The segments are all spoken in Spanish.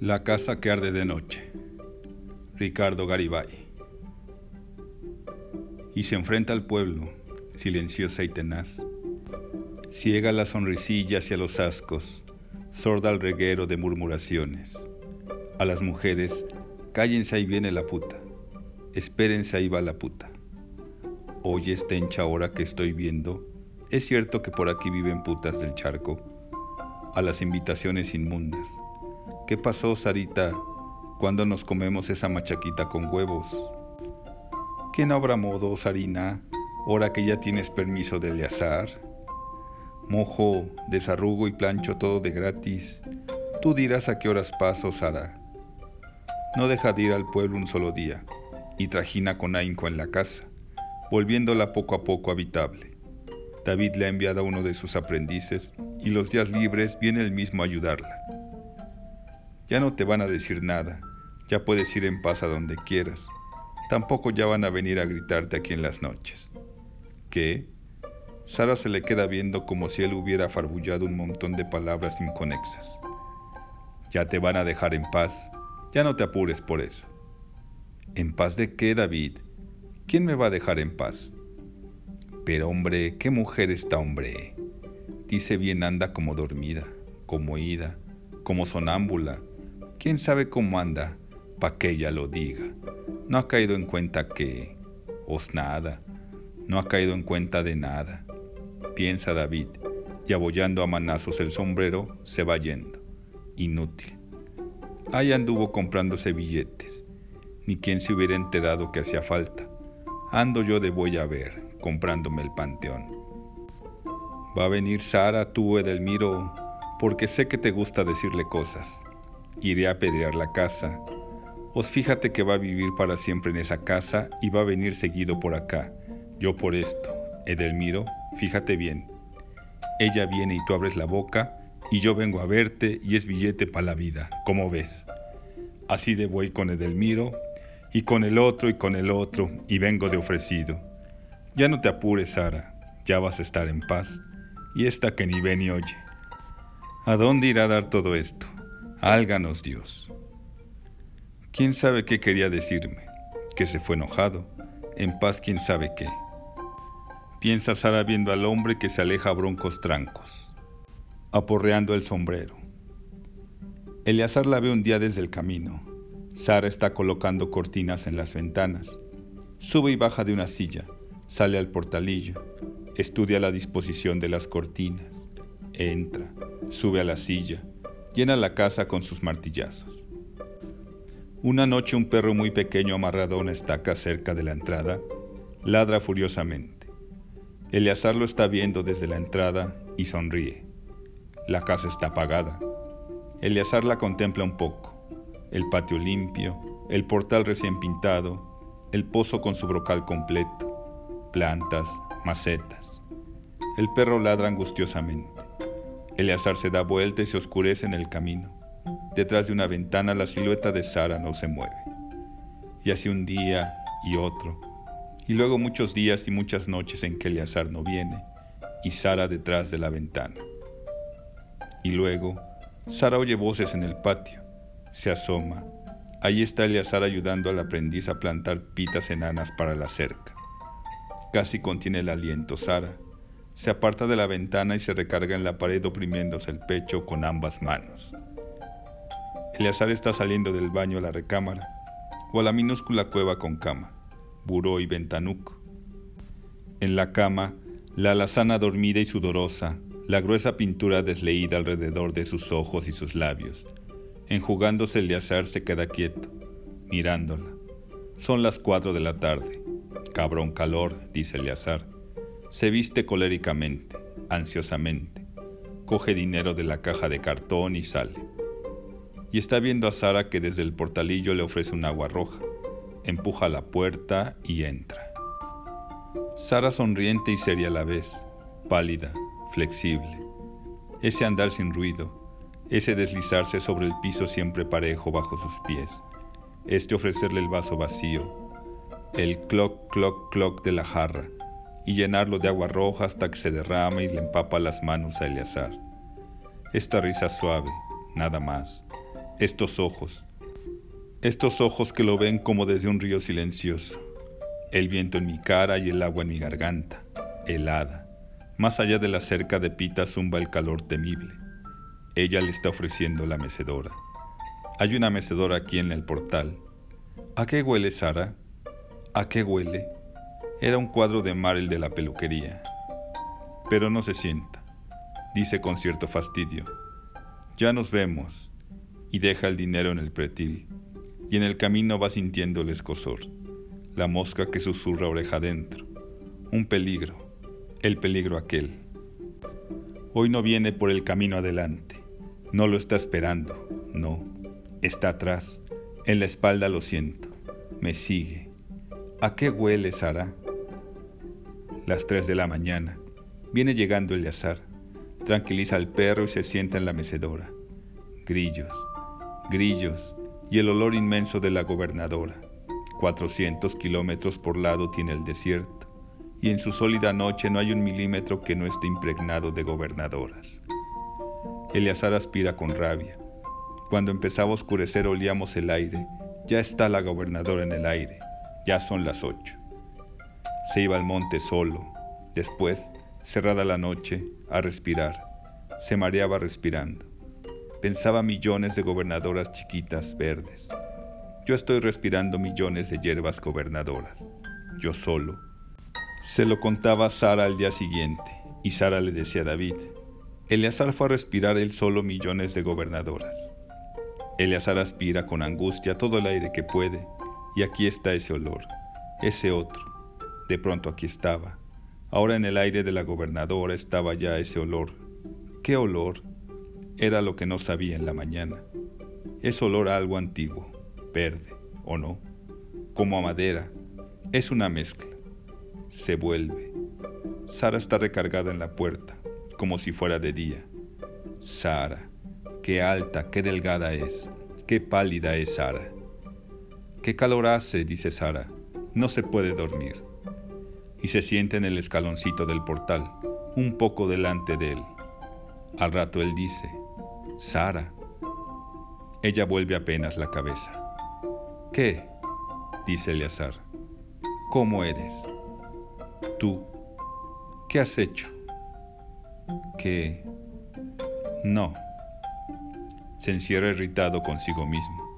La casa que arde de noche. Ricardo Garibay. Y se enfrenta al pueblo, silenciosa y tenaz. Ciega la sonrisilla hacia los ascos, sorda al reguero de murmuraciones. A las mujeres, cállense ahí viene la puta, espérense ahí va la puta. Oye esta hincha hora que estoy viendo, es cierto que por aquí viven putas del charco. A las invitaciones inmundas. ¿Qué pasó, Sarita, cuando nos comemos esa machaquita con huevos? ¿Que no habrá modo, Sarina, ahora que ya tienes permiso de Eleazar? Mojo, desarrugo y plancho todo de gratis. Tú dirás a qué horas paso, Sara. No deja de ir al pueblo un solo día y trajina con ahínco en la casa volviéndola poco a poco habitable. David le ha enviado a uno de sus aprendices y los días libres viene él mismo a ayudarla. Ya no te van a decir nada, ya puedes ir en paz a donde quieras. Tampoco ya van a venir a gritarte aquí en las noches. ¿Qué? Sara se le queda viendo como si él hubiera farbullado un montón de palabras inconexas. Ya te van a dejar en paz, ya no te apures por eso. ¿En paz de qué, David? ¿quién me va a dejar en paz? Pero hombre, qué mujer está hombre. Dice bien anda como dormida, como ida, como sonámbula. ¿Quién sabe cómo anda? Pa' que ella lo diga. No ha caído en cuenta que... Os nada. No ha caído en cuenta de nada. Piensa David, y abollando a manazos el sombrero, se va yendo. Inútil. Ahí anduvo comprándose billetes. Ni quien se hubiera enterado que hacía falta ando yo de voy a ver, comprándome el panteón. Va a venir Sara, tú, Edelmiro, porque sé que te gusta decirle cosas. Iré a pedrear la casa. Os fíjate que va a vivir para siempre en esa casa y va a venir seguido por acá. Yo por esto. Edelmiro, fíjate bien. Ella viene y tú abres la boca y yo vengo a verte y es billete para la vida, como ves. Así de voy con Edelmiro y con el otro y con el otro, y vengo de ofrecido. Ya no te apures, Sara, ya vas a estar en paz, y esta que ni ve ni oye. ¿A dónde irá a dar todo esto? Álganos Dios. ¿Quién sabe qué quería decirme? Que se fue enojado, en paz quién sabe qué. Piensa Sara viendo al hombre que se aleja a broncos trancos, aporreando el sombrero. Eleazar la ve un día desde el camino, Sara está colocando cortinas en las ventanas. Sube y baja de una silla, sale al portalillo, estudia la disposición de las cortinas, entra, sube a la silla, llena la casa con sus martillazos. Una noche un perro muy pequeño amarrado a una estaca cerca de la entrada ladra furiosamente. Eleazar lo está viendo desde la entrada y sonríe. La casa está apagada. Eleazar la contempla un poco el patio limpio, el portal recién pintado, el pozo con su brocal completo, plantas, macetas. El perro ladra angustiosamente. Eleazar se da vuelta y se oscurece en el camino. Detrás de una ventana la silueta de Sara no se mueve. Y así un día y otro, y luego muchos días y muchas noches en que Eleazar no viene, y Sara detrás de la ventana. Y luego, Sara oye voces en el patio, se asoma. Ahí está Eleazar ayudando al aprendiz a plantar pitas enanas para la cerca. Casi contiene el aliento Sara. Se aparta de la ventana y se recarga en la pared oprimiéndose el pecho con ambas manos. Eleazar está saliendo del baño a la recámara o a la minúscula cueva con cama, buró y ventanuco. En la cama, la alazana dormida y sudorosa, la gruesa pintura desleída alrededor de sus ojos y sus labios, Enjugándose el azar se queda quieto, mirándola. Son las cuatro de la tarde. Cabrón calor, dice Eleazar. Se viste coléricamente, ansiosamente. Coge dinero de la caja de cartón y sale. Y está viendo a Sara que desde el portalillo le ofrece un agua roja. Empuja la puerta y entra. Sara sonriente y seria a la vez, pálida, flexible. Ese andar sin ruido, ese deslizarse sobre el piso siempre parejo bajo sus pies, este ofrecerle el vaso vacío, el cloc, cloc, cloc de la jarra, y llenarlo de agua roja hasta que se derrama y le empapa las manos a Eleazar. Esta risa suave, nada más, estos ojos, estos ojos que lo ven como desde un río silencioso, el viento en mi cara y el agua en mi garganta, helada. Más allá de la cerca de Pita zumba el calor temible. Ella le está ofreciendo la mecedora. Hay una mecedora aquí en el portal. ¿A qué huele, Sara? ¿A qué huele? Era un cuadro de mar el de la peluquería. Pero no se sienta, dice con cierto fastidio. Ya nos vemos. Y deja el dinero en el pretil y en el camino va sintiendo el escosor, la mosca que susurra oreja adentro, un peligro, el peligro aquel. Hoy no viene por el camino adelante, no lo está esperando, no, está atrás, en la espalda lo siento, me sigue. ¿A qué huele, Sara? Las tres de la mañana, viene llegando el azar, tranquiliza al perro y se sienta en la mecedora. Grillos, grillos, y el olor inmenso de la gobernadora. 400 kilómetros por lado tiene el desierto, y en su sólida noche no hay un milímetro que no esté impregnado de gobernadoras. Eleazar aspira con rabia. Cuando empezaba a oscurecer olíamos el aire, ya está la gobernadora en el aire, ya son las ocho. Se iba al monte solo, después, cerrada la noche, a respirar. Se mareaba respirando. Pensaba millones de gobernadoras chiquitas verdes. Yo estoy respirando millones de hierbas gobernadoras. Yo solo. Se lo contaba Sara al día siguiente, y Sara le decía a David, Eleazar fue a respirar él solo millones de gobernadoras. Eleazar aspira con angustia todo el aire que puede, y aquí está ese olor, ese otro. De pronto aquí estaba. Ahora en el aire de la gobernadora estaba ya ese olor. ¿Qué olor? Era lo que no sabía en la mañana. Es olor a algo antiguo, verde, o no, como a madera. Es una mezcla. Se vuelve. Sara está recargada en la puerta, como si fuera de día. Sara, qué alta, qué delgada es, qué pálida es Sara. Qué calor hace, dice Sara, no se puede dormir. Y se siente en el escaloncito del portal, un poco delante de él. Al rato él dice, Sara. Ella vuelve apenas la cabeza. ¿Qué? dice Eleazar. ¿Cómo eres? Tú. ¿Qué has hecho? ¿Qué? No. Se encierra irritado consigo mismo.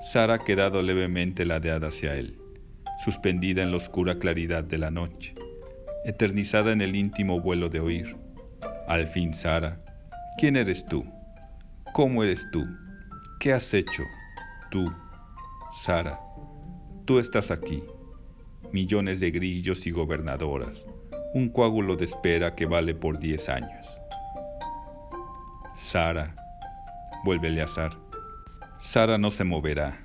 Sara ha quedado levemente ladeada hacia él, suspendida en la oscura claridad de la noche, eternizada en el íntimo vuelo de oír. Al fin, Sara, ¿quién eres tú? ¿Cómo eres tú? ¿Qué has hecho? Tú, Sara, tú estás aquí. Millones de grillos y gobernadoras. Un coágulo de espera que vale por diez años. Sara, vuélvele a azar. Sara no se moverá.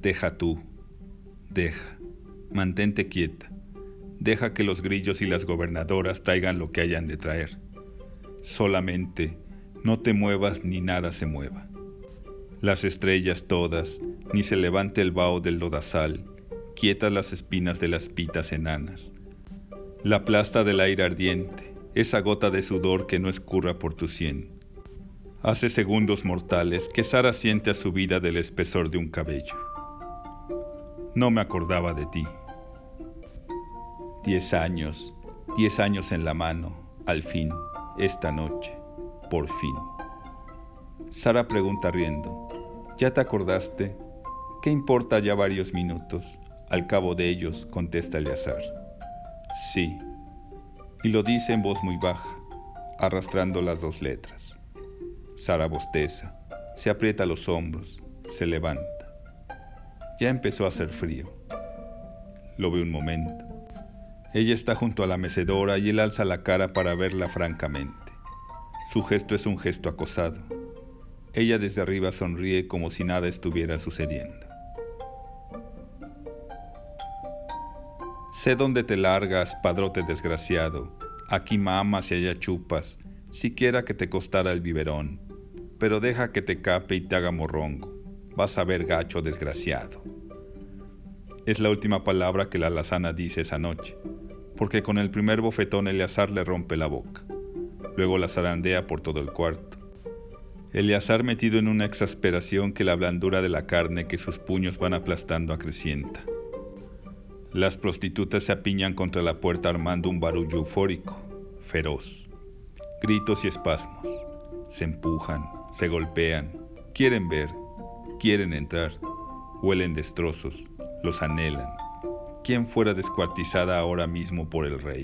Deja tú. Deja. Mantente quieta. Deja que los grillos y las gobernadoras traigan lo que hayan de traer. Solamente no te muevas ni nada se mueva. Las estrellas todas, ni se levante el vaho del lodazal, quietas las espinas de las pitas enanas. La plasta del aire ardiente, esa gota de sudor que no escurra por tu sien. Hace segundos mortales que Sara siente a su vida del espesor de un cabello. No me acordaba de ti. Diez años, diez años en la mano, al fin, esta noche por fin. Sara pregunta riendo, ¿ya te acordaste? ¿Qué importa ya varios minutos? Al cabo de ellos, contesta Eleazar. Sí, y lo dice en voz muy baja, arrastrando las dos letras. Sara bosteza, se aprieta los hombros, se levanta. Ya empezó a hacer frío. Lo ve un momento. Ella está junto a la mecedora y él alza la cara para verla francamente. Su gesto es un gesto acosado. Ella desde arriba sonríe como si nada estuviera sucediendo. Sé dónde te largas, padrote desgraciado. Aquí mamas y allá chupas, siquiera que te costara el biberón. Pero deja que te cape y te haga morrongo. Vas a ver gacho desgraciado. Es la última palabra que la alazana dice esa noche, porque con el primer bofetón Eleazar le rompe la boca luego la zarandea por todo el cuarto. Eleazar metido en una exasperación que la blandura de la carne que sus puños van aplastando acrecienta. Las prostitutas se apiñan contra la puerta armando un barullo eufórico, feroz. Gritos y espasmos. Se empujan, se golpean, quieren ver, quieren entrar, huelen destrozos, los anhelan. ¿Quién fuera descuartizada ahora mismo por el rey?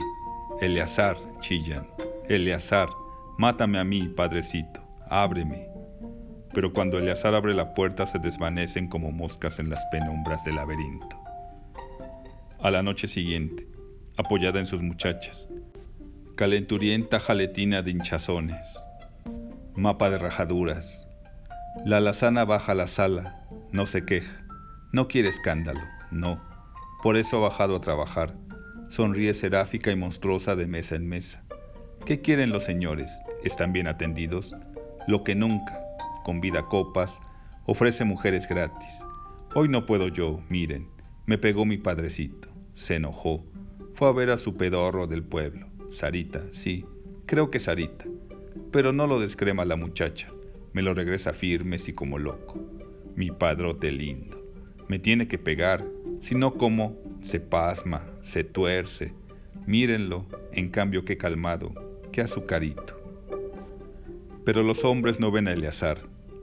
Eleazar, chillan. Eleazar, mátame a mí, padrecito, ábreme. Pero cuando Eleazar abre la puerta se desvanecen como moscas en las penumbras del laberinto a la noche siguiente, apoyada en sus muchachas. Calenturienta jaletina de hinchazones. Mapa de rajaduras. La alazana baja la sala, no se queja, no quiere escándalo, no. Por eso ha bajado a trabajar. Sonríe seráfica y monstruosa de mesa en mesa. ¿Qué quieren los señores? ¿Están bien atendidos? Lo que nunca, convida copas, ofrece mujeres gratis. Hoy no puedo yo, miren, me pegó mi padrecito, se enojó, fue a ver a su pedorro del pueblo. Sarita, sí, creo que Sarita. Pero no lo descrema la muchacha, me lo regresa firme y como loco. Mi padrote lindo, me tiene que pegar, si no como se pasma, se tuerce. Mírenlo, en cambio qué calmado, qué azucarito. Pero los hombres no ven a Eleazar,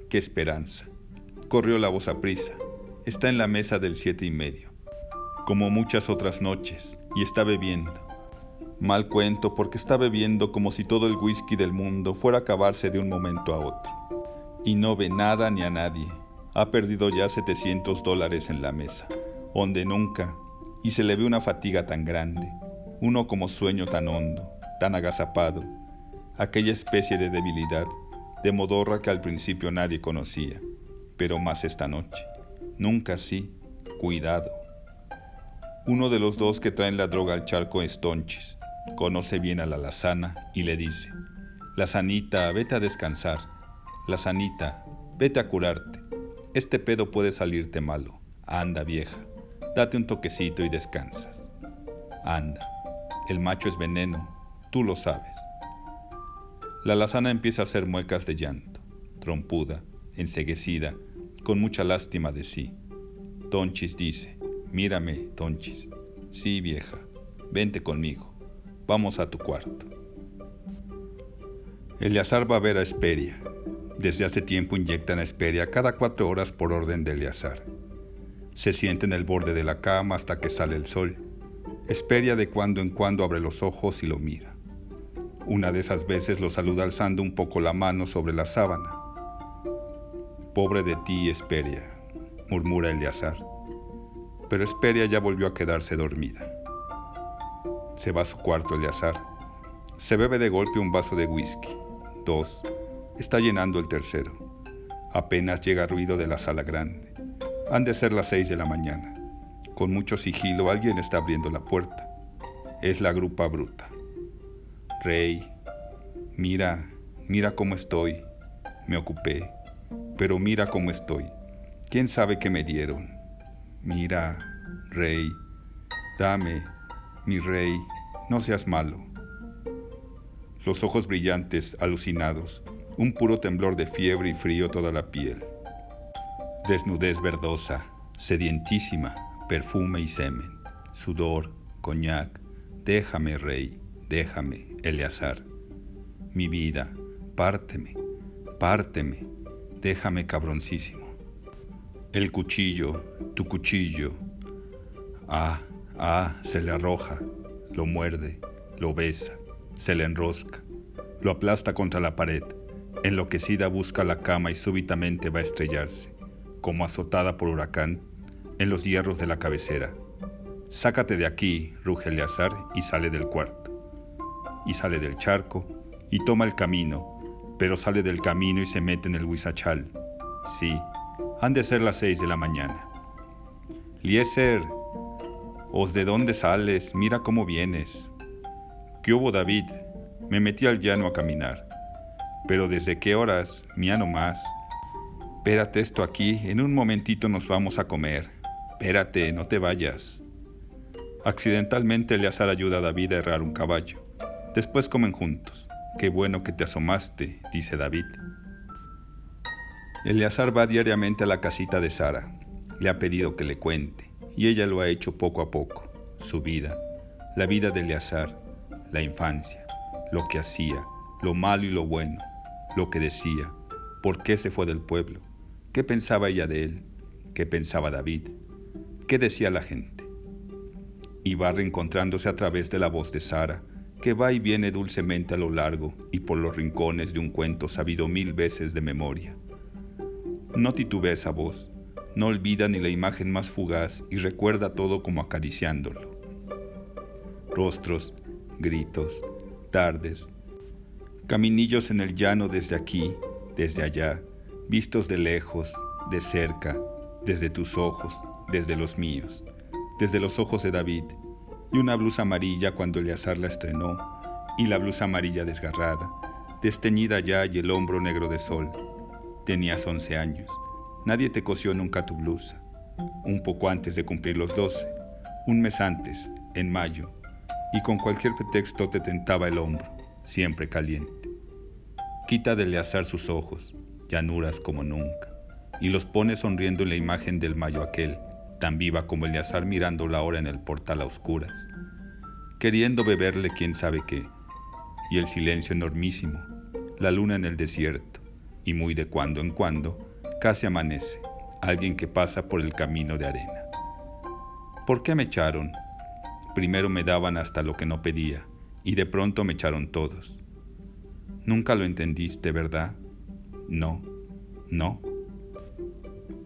qué esperanza. Corrió la voz a prisa, está en la mesa del siete y medio como muchas otras noches, y está bebiendo. Mal cuento porque está bebiendo como si todo el whisky del mundo fuera a acabarse de un momento a otro. Y no ve nada ni a nadie. Ha perdido ya 700 dólares en la mesa, donde nunca, y se le ve una fatiga tan grande, uno como sueño tan hondo, tan agazapado, aquella especie de debilidad, de modorra que al principio nadie conocía, pero más esta noche. Nunca así, cuidado. Uno de los dos que traen la droga al charco es Tonchis. Conoce bien a la lazana y le dice, La sanita, vete a descansar. La sanita, vete a curarte. Este pedo puede salirte malo. Anda, vieja. Date un toquecito y descansas. Anda. El macho es veneno. Tú lo sabes. La lazana empieza a hacer muecas de llanto, trompuda, enseguecida, con mucha lástima de sí. Tonchis dice, Mírame, Tonchis. Sí, vieja, vente conmigo. Vamos a tu cuarto. Eleazar va a ver a Esperia. Desde hace tiempo inyectan a Esperia cada cuatro horas por orden de Eleazar. Se siente en el borde de la cama hasta que sale el sol. Esperia de cuando en cuando abre los ojos y lo mira. Una de esas veces lo saluda alzando un poco la mano sobre la sábana. Pobre de ti, Esperia, murmura Eleazar pero Esperia ya volvió a quedarse dormida. Se va a su cuarto Eleazar. Se bebe de golpe un vaso de whisky. Dos. Está llenando el tercero. Apenas llega ruido de la sala grande. Han de ser las seis de la mañana. Con mucho sigilo alguien está abriendo la puerta. Es la grupa bruta. Rey, mira, mira cómo estoy. Me ocupé, pero mira cómo estoy. ¿Quién sabe qué me dieron? Mira, rey, dame, mi rey, no seas malo. Los ojos brillantes, alucinados, un puro temblor de fiebre y frío toda la piel. Desnudez verdosa, sedientísima, perfume y semen, sudor, coñac, déjame, rey, déjame, Eleazar. Mi vida, párteme, párteme, déjame cabroncísimo. El cuchillo, tu cuchillo. Ah, ah, se le arroja, lo muerde, lo besa, se le enrosca, lo aplasta contra la pared. Enloquecida busca la cama y súbitamente va a estrellarse, como azotada por huracán, en los hierros de la cabecera. Sácate de aquí, ruge Eleazar y sale del cuarto. Y sale del charco y toma el camino, pero sale del camino y se mete en el huizachal. Sí, han de ser las seis de la mañana. Lieser, ¿os de dónde sales? Mira cómo vienes. ¿Qué hubo, David? Me metí al llano a caminar. Pero ¿desde qué horas? Mía no más. Espérate esto aquí, en un momentito nos vamos a comer. Espérate, no te vayas. Accidentalmente Eleazar ayuda a David a errar un caballo. Después comen juntos. Qué bueno que te asomaste, dice David. Eleazar va diariamente a la casita de Sara. Le ha pedido que le cuente, y ella lo ha hecho poco a poco. Su vida, la vida de Eleazar, la infancia, lo que hacía, lo malo y lo bueno, lo que decía, por qué se fue del pueblo, qué pensaba ella de él, qué pensaba David, qué decía la gente. Y va reencontrándose a través de la voz de Sara, que va y viene dulcemente a lo largo y por los rincones de un cuento sabido mil veces de memoria. No titubea esa voz, no olvida ni la imagen más fugaz y recuerda todo como acariciándolo. Rostros, gritos, tardes, caminillos en el llano desde aquí, desde allá, vistos de lejos, de cerca, desde tus ojos, desde los míos, desde los ojos de David, y una blusa amarilla cuando Eleazar la estrenó, y la blusa amarilla desgarrada, desteñida ya y el hombro negro de sol, Tenías 11 años. Nadie te cosió nunca tu blusa. Un poco antes de cumplir los 12, un mes antes, en mayo, y con cualquier pretexto te tentaba el hombro, siempre caliente. Quita de Eleazar sus ojos, llanuras como nunca, y los pone sonriendo en la imagen del mayo aquel, tan viva como Eleazar mirando la hora en el portal a oscuras, queriendo beberle quién sabe qué, y el silencio enormísimo, la luna en el desierto, y muy de cuando en cuando casi amanece alguien que pasa por el camino de arena. ¿Por qué me echaron? Primero me daban hasta lo que no pedía y de pronto me echaron todos. Nunca lo entendiste, ¿verdad? No, no.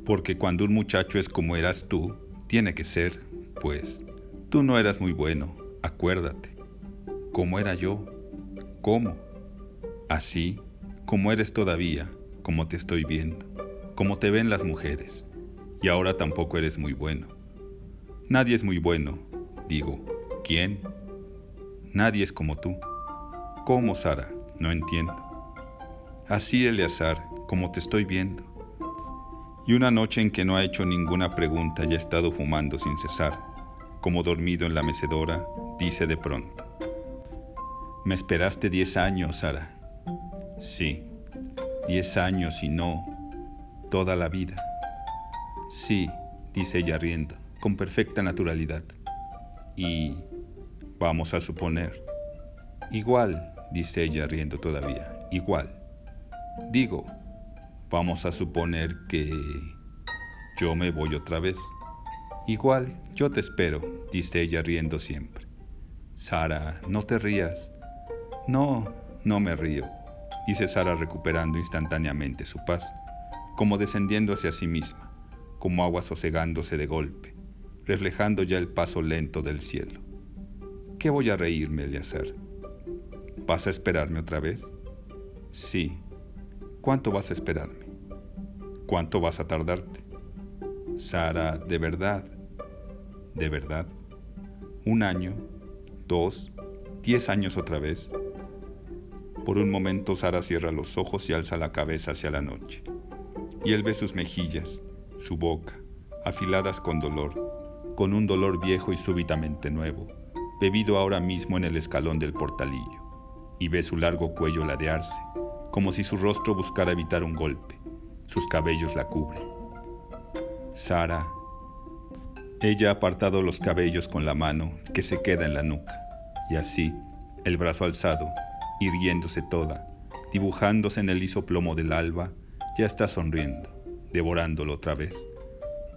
Porque cuando un muchacho es como eras tú, tiene que ser, pues, tú no eras muy bueno, acuérdate. ¿Cómo era yo? ¿Cómo? Así, como eres todavía, como te estoy viendo, como te ven las mujeres, y ahora tampoco eres muy bueno. Nadie es muy bueno, digo, ¿quién? Nadie es como tú. ¿Cómo, Sara? No entiendo. Así, Eleazar, como te estoy viendo. Y una noche en que no ha hecho ninguna pregunta y ha estado fumando sin cesar, como dormido en la mecedora, dice de pronto, Me esperaste diez años, Sara. Sí, diez años y no toda la vida. Sí, dice ella riendo, con perfecta naturalidad. Y vamos a suponer. Igual, dice ella riendo todavía, igual. Digo, vamos a suponer que yo me voy otra vez. Igual, yo te espero, dice ella riendo siempre. Sara, no te rías. No, no me río dice Sara recuperando instantáneamente su paz, como descendiendo hacia sí misma, como agua sosegándose de golpe, reflejando ya el paso lento del cielo. ¿Qué voy a reírme, hacer? ¿Vas a esperarme otra vez? Sí. ¿Cuánto vas a esperarme? ¿Cuánto vas a tardarte? Sara, de verdad, de verdad. Un año, dos, diez años otra vez. Por un momento Sara cierra los ojos y alza la cabeza hacia la noche. Y él ve sus mejillas, su boca, afiladas con dolor, con un dolor viejo y súbitamente nuevo, bebido ahora mismo en el escalón del portalillo. Y ve su largo cuello ladearse, como si su rostro buscara evitar un golpe. Sus cabellos la cubren. Sara. Ella ha apartado los cabellos con la mano que se queda en la nuca, y así, el brazo alzado, irguiéndose toda, dibujándose en el liso plomo del alba, ya está sonriendo, devorándolo otra vez.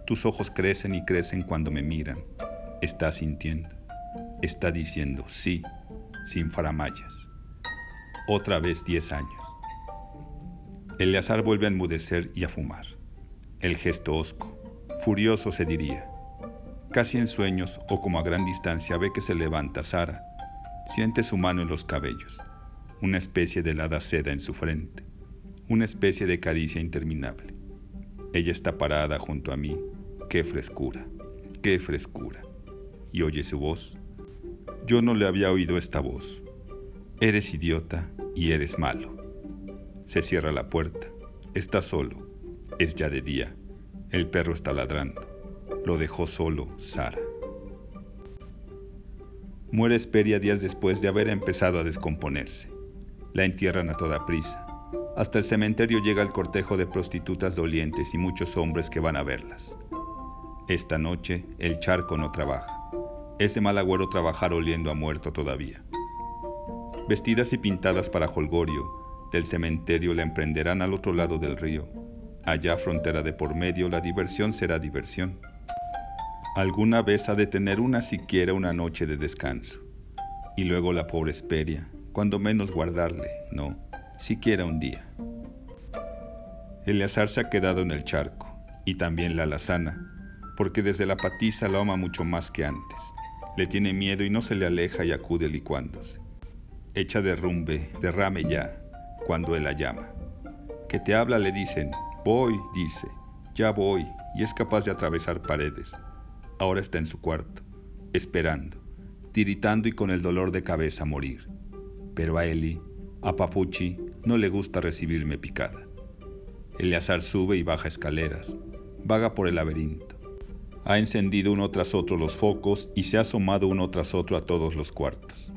Tus ojos crecen y crecen cuando me miran. Está sintiendo, está diciendo sí, sin faramayas. Otra vez diez años. Eleazar vuelve a enmudecer y a fumar. El gesto osco, furioso se diría. Casi en sueños o como a gran distancia ve que se levanta Sara, siente su mano en los cabellos una especie de helada seda en su frente, una especie de caricia interminable. Ella está parada junto a mí. Qué frescura, qué frescura. Y oye su voz. Yo no le había oído esta voz. Eres idiota y eres malo. Se cierra la puerta. Está solo. Es ya de día. El perro está ladrando. Lo dejó solo Sara. Muere Esperia días después de haber empezado a descomponerse. La entierran a toda prisa. Hasta el cementerio llega el cortejo de prostitutas dolientes y muchos hombres que van a verlas. Esta noche el charco no trabaja. Es de mal agüero trabajar oliendo a muerto todavía. Vestidas y pintadas para holgorio, del cementerio la emprenderán al otro lado del río. Allá, frontera de por medio, la diversión será diversión. Alguna vez ha de tener una siquiera una noche de descanso. Y luego la pobre Esperia, cuando menos guardarle, no, siquiera un día. Eleazar se ha quedado en el charco, y también la alazana, porque desde la patiza lo ama mucho más que antes. Le tiene miedo y no se le aleja y acude licuándose. Echa derrumbe, derrame ya, cuando él la llama. Que te habla le dicen, voy, dice, ya voy, y es capaz de atravesar paredes. Ahora está en su cuarto, esperando, tiritando y con el dolor de cabeza morir. Pero a Eli, a Papuchi, no le gusta recibirme picada. Eleazar sube y baja escaleras, vaga por el laberinto. Ha encendido uno tras otro los focos y se ha asomado uno tras otro a todos los cuartos.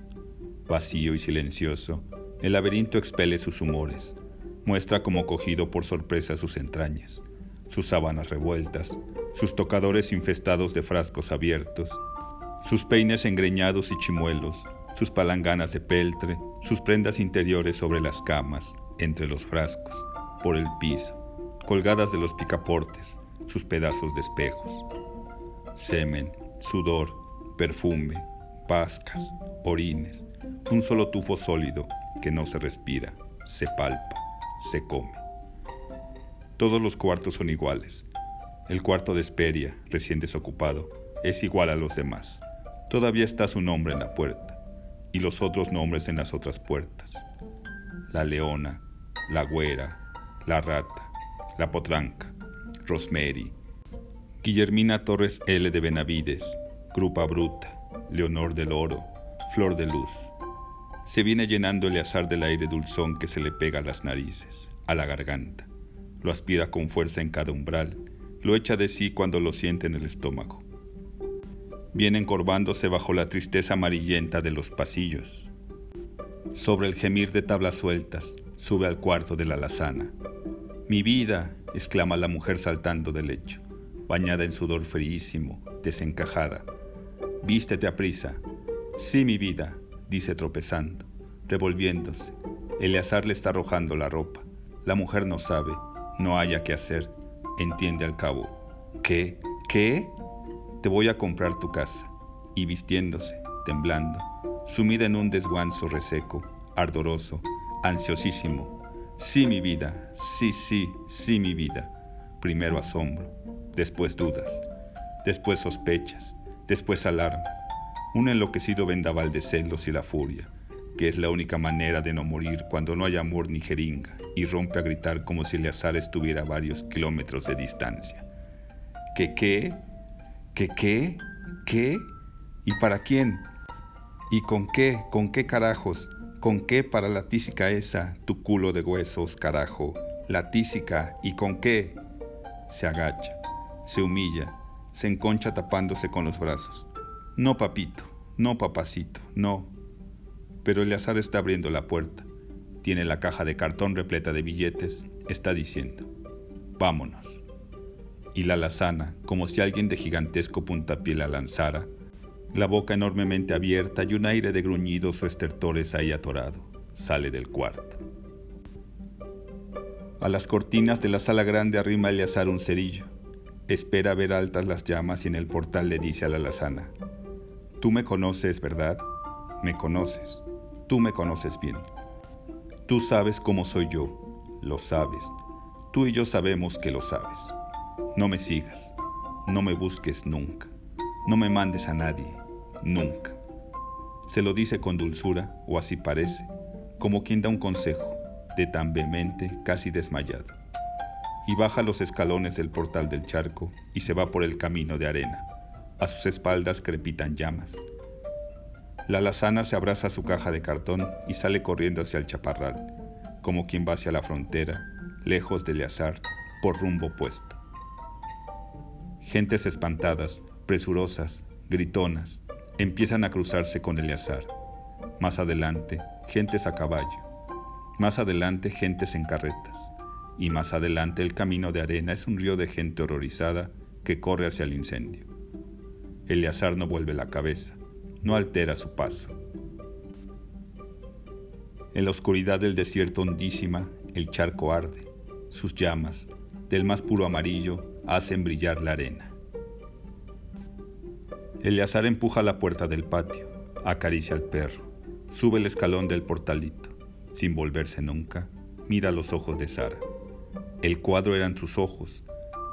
Vacío y silencioso, el laberinto expele sus humores, muestra como cogido por sorpresa sus entrañas, sus sábanas revueltas, sus tocadores infestados de frascos abiertos, sus peines engreñados y chimuelos, sus palanganas de peltre, sus prendas interiores sobre las camas, entre los frascos, por el piso, colgadas de los picaportes, sus pedazos de espejos. Semen, sudor, perfume, pascas, orines, un solo tufo sólido que no se respira, se palpa, se come. Todos los cuartos son iguales. El cuarto de Esperia, recién desocupado, es igual a los demás. Todavía está su nombre en la puerta y los otros nombres en las otras puertas. La leona, la güera, la rata, la potranca, Rosemary, Guillermina Torres L. de Benavides, Grupa Bruta, Leonor del Oro, Flor de Luz. Se viene llenando el azar del aire dulzón que se le pega a las narices, a la garganta. Lo aspira con fuerza en cada umbral, lo echa de sí cuando lo siente en el estómago viene encorvándose bajo la tristeza amarillenta de los pasillos. Sobre el gemir de tablas sueltas, sube al cuarto de la alazana. Mi vida, exclama la mujer saltando del lecho, bañada en sudor fríísimo, desencajada. Vístete a prisa. Sí, mi vida, dice tropezando, revolviéndose. Eleazar le está arrojando la ropa. La mujer no sabe, no haya qué hacer, entiende al cabo. ¿Qué? ¿Qué? te voy a comprar tu casa. Y vistiéndose, temblando, sumida en un desguanzo reseco, ardoroso, ansiosísimo. Sí, mi vida, sí, sí, sí, mi vida. Primero asombro, después dudas, después sospechas, después alarma. Un enloquecido vendaval de celos y la furia, que es la única manera de no morir cuando no hay amor ni jeringa, y rompe a gritar como si el azar estuviera a varios kilómetros de distancia. ¿Qué qué? ¿Qué qué? ¿Qué? ¿Y para quién? ¿Y con qué? ¿Con qué carajos? ¿Con qué para la tísica esa, tu culo de huesos, carajo? La tísica, ¿y con qué? Se agacha, se humilla, se enconcha tapándose con los brazos. No, papito, no, papacito, no. Pero Eleazar está abriendo la puerta. Tiene la caja de cartón repleta de billetes. Está diciendo, vámonos y la alazana, como si alguien de gigantesco puntapié la lanzara, la boca enormemente abierta y un aire de gruñidos o estertores ahí atorado, sale del cuarto. A las cortinas de la sala grande arrima Eleazar un cerillo. Espera ver altas las llamas y en el portal le dice a la alazana, Tú me conoces, ¿verdad? Me conoces. Tú me conoces bien. Tú sabes cómo soy yo. Lo sabes. Tú y yo sabemos que lo sabes. No me sigas, no me busques nunca, no me mandes a nadie, nunca. Se lo dice con dulzura, o así parece, como quien da un consejo, de tan vehemente, casi desmayado. Y baja los escalones del portal del charco y se va por el camino de arena. A sus espaldas crepitan llamas. La lazana se abraza a su caja de cartón y sale corriendo hacia el chaparral, como quien va hacia la frontera, lejos de Leazar, por rumbo opuesto. Gentes espantadas, presurosas, gritonas, empiezan a cruzarse con Eleazar. Más adelante, gentes a caballo. Más adelante gentes en carretas. Y más adelante el camino de arena es un río de gente horrorizada que corre hacia el incendio. Eleazar no vuelve la cabeza, no altera su paso. En la oscuridad del desierto hondísima, el charco arde. Sus llamas, del más puro amarillo, hacen brillar la arena. Eleazar empuja la puerta del patio, acaricia al perro, sube el escalón del portalito. Sin volverse nunca, mira los ojos de Sara. El cuadro eran sus ojos,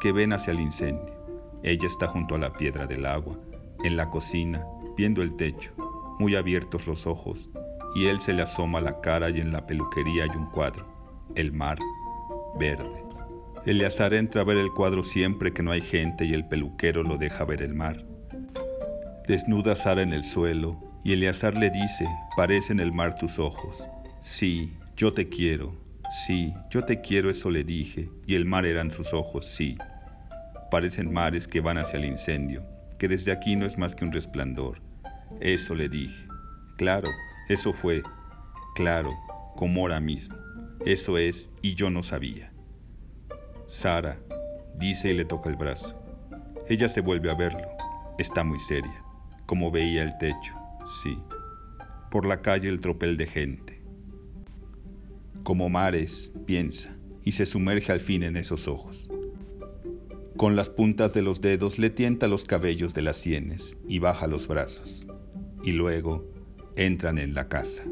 que ven hacia el incendio. Ella está junto a la piedra del agua, en la cocina, viendo el techo, muy abiertos los ojos, y él se le asoma la cara y en la peluquería hay un cuadro, el mar, verde. Eleazar entra a ver el cuadro siempre que no hay gente y el peluquero lo deja ver el mar. Desnuda Sara en el suelo y Eleazar le dice, parece en el mar tus ojos. Sí, yo te quiero, sí, yo te quiero, eso le dije, y el mar eran sus ojos, sí. Parecen mares que van hacia el incendio, que desde aquí no es más que un resplandor. Eso le dije. Claro, eso fue, claro, como ahora mismo. Eso es, y yo no sabía. Sara, dice y le toca el brazo. Ella se vuelve a verlo. Está muy seria, como veía el techo, sí. Por la calle el tropel de gente. Como mares, piensa, y se sumerge al fin en esos ojos. Con las puntas de los dedos le tienta los cabellos de las sienes y baja los brazos. Y luego entran en la casa.